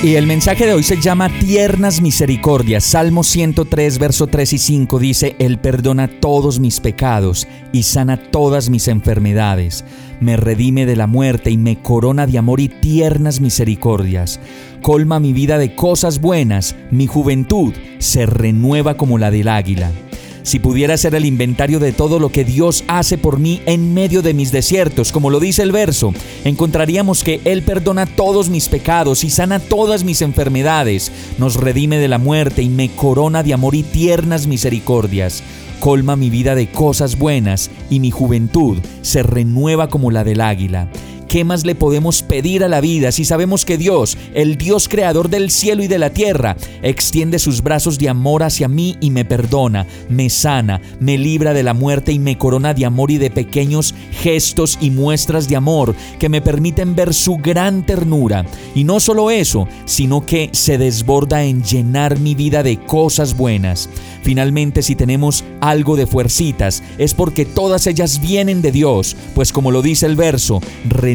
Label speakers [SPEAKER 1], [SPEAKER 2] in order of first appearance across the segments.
[SPEAKER 1] Y el mensaje de hoy se llama Tiernas Misericordias. Salmo 103, verso 3 y 5 dice, Él perdona todos mis pecados y sana todas mis enfermedades. Me redime de la muerte y me corona de amor y tiernas misericordias. Colma mi vida de cosas buenas, mi juventud se renueva como la del águila. Si pudiera hacer el inventario de todo lo que Dios hace por mí en medio de mis desiertos, como lo dice el verso, encontraríamos que Él perdona todos mis pecados y sana todas mis enfermedades, nos redime de la muerte y me corona de amor y tiernas misericordias colma mi vida de cosas buenas y mi juventud se renueva como la del águila. ¿Qué más le podemos pedir a la vida si sabemos que Dios, el Dios creador del cielo y de la tierra, extiende sus brazos de amor hacia mí y me perdona, me sana, me libra de la muerte y me corona de amor y de pequeños gestos y muestras de amor que me permiten ver su gran ternura? Y no solo eso, sino que se desborda en llenar mi vida de cosas buenas. Finalmente, si tenemos algo de fuercitas, es porque todas ellas vienen de Dios, pues como lo dice el verso,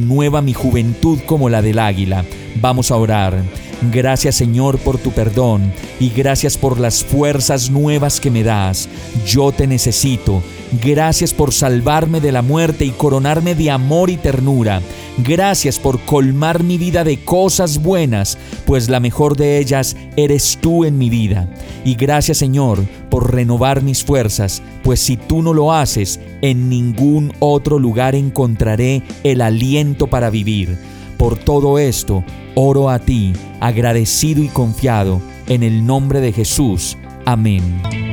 [SPEAKER 1] renueva mi juventud como la del águila. Vamos a orar. Gracias Señor por tu perdón y gracias por las fuerzas nuevas que me das. Yo te necesito. Gracias por salvarme de la muerte y coronarme de amor y ternura. Gracias por colmar mi vida de cosas buenas, pues la mejor de ellas eres tú en mi vida. Y gracias Señor por renovar mis fuerzas, pues si tú no lo haces, en ningún otro lugar encontraré el aliento para vivir. Por todo esto, oro a ti, agradecido y confiado, en el nombre de Jesús. Amén.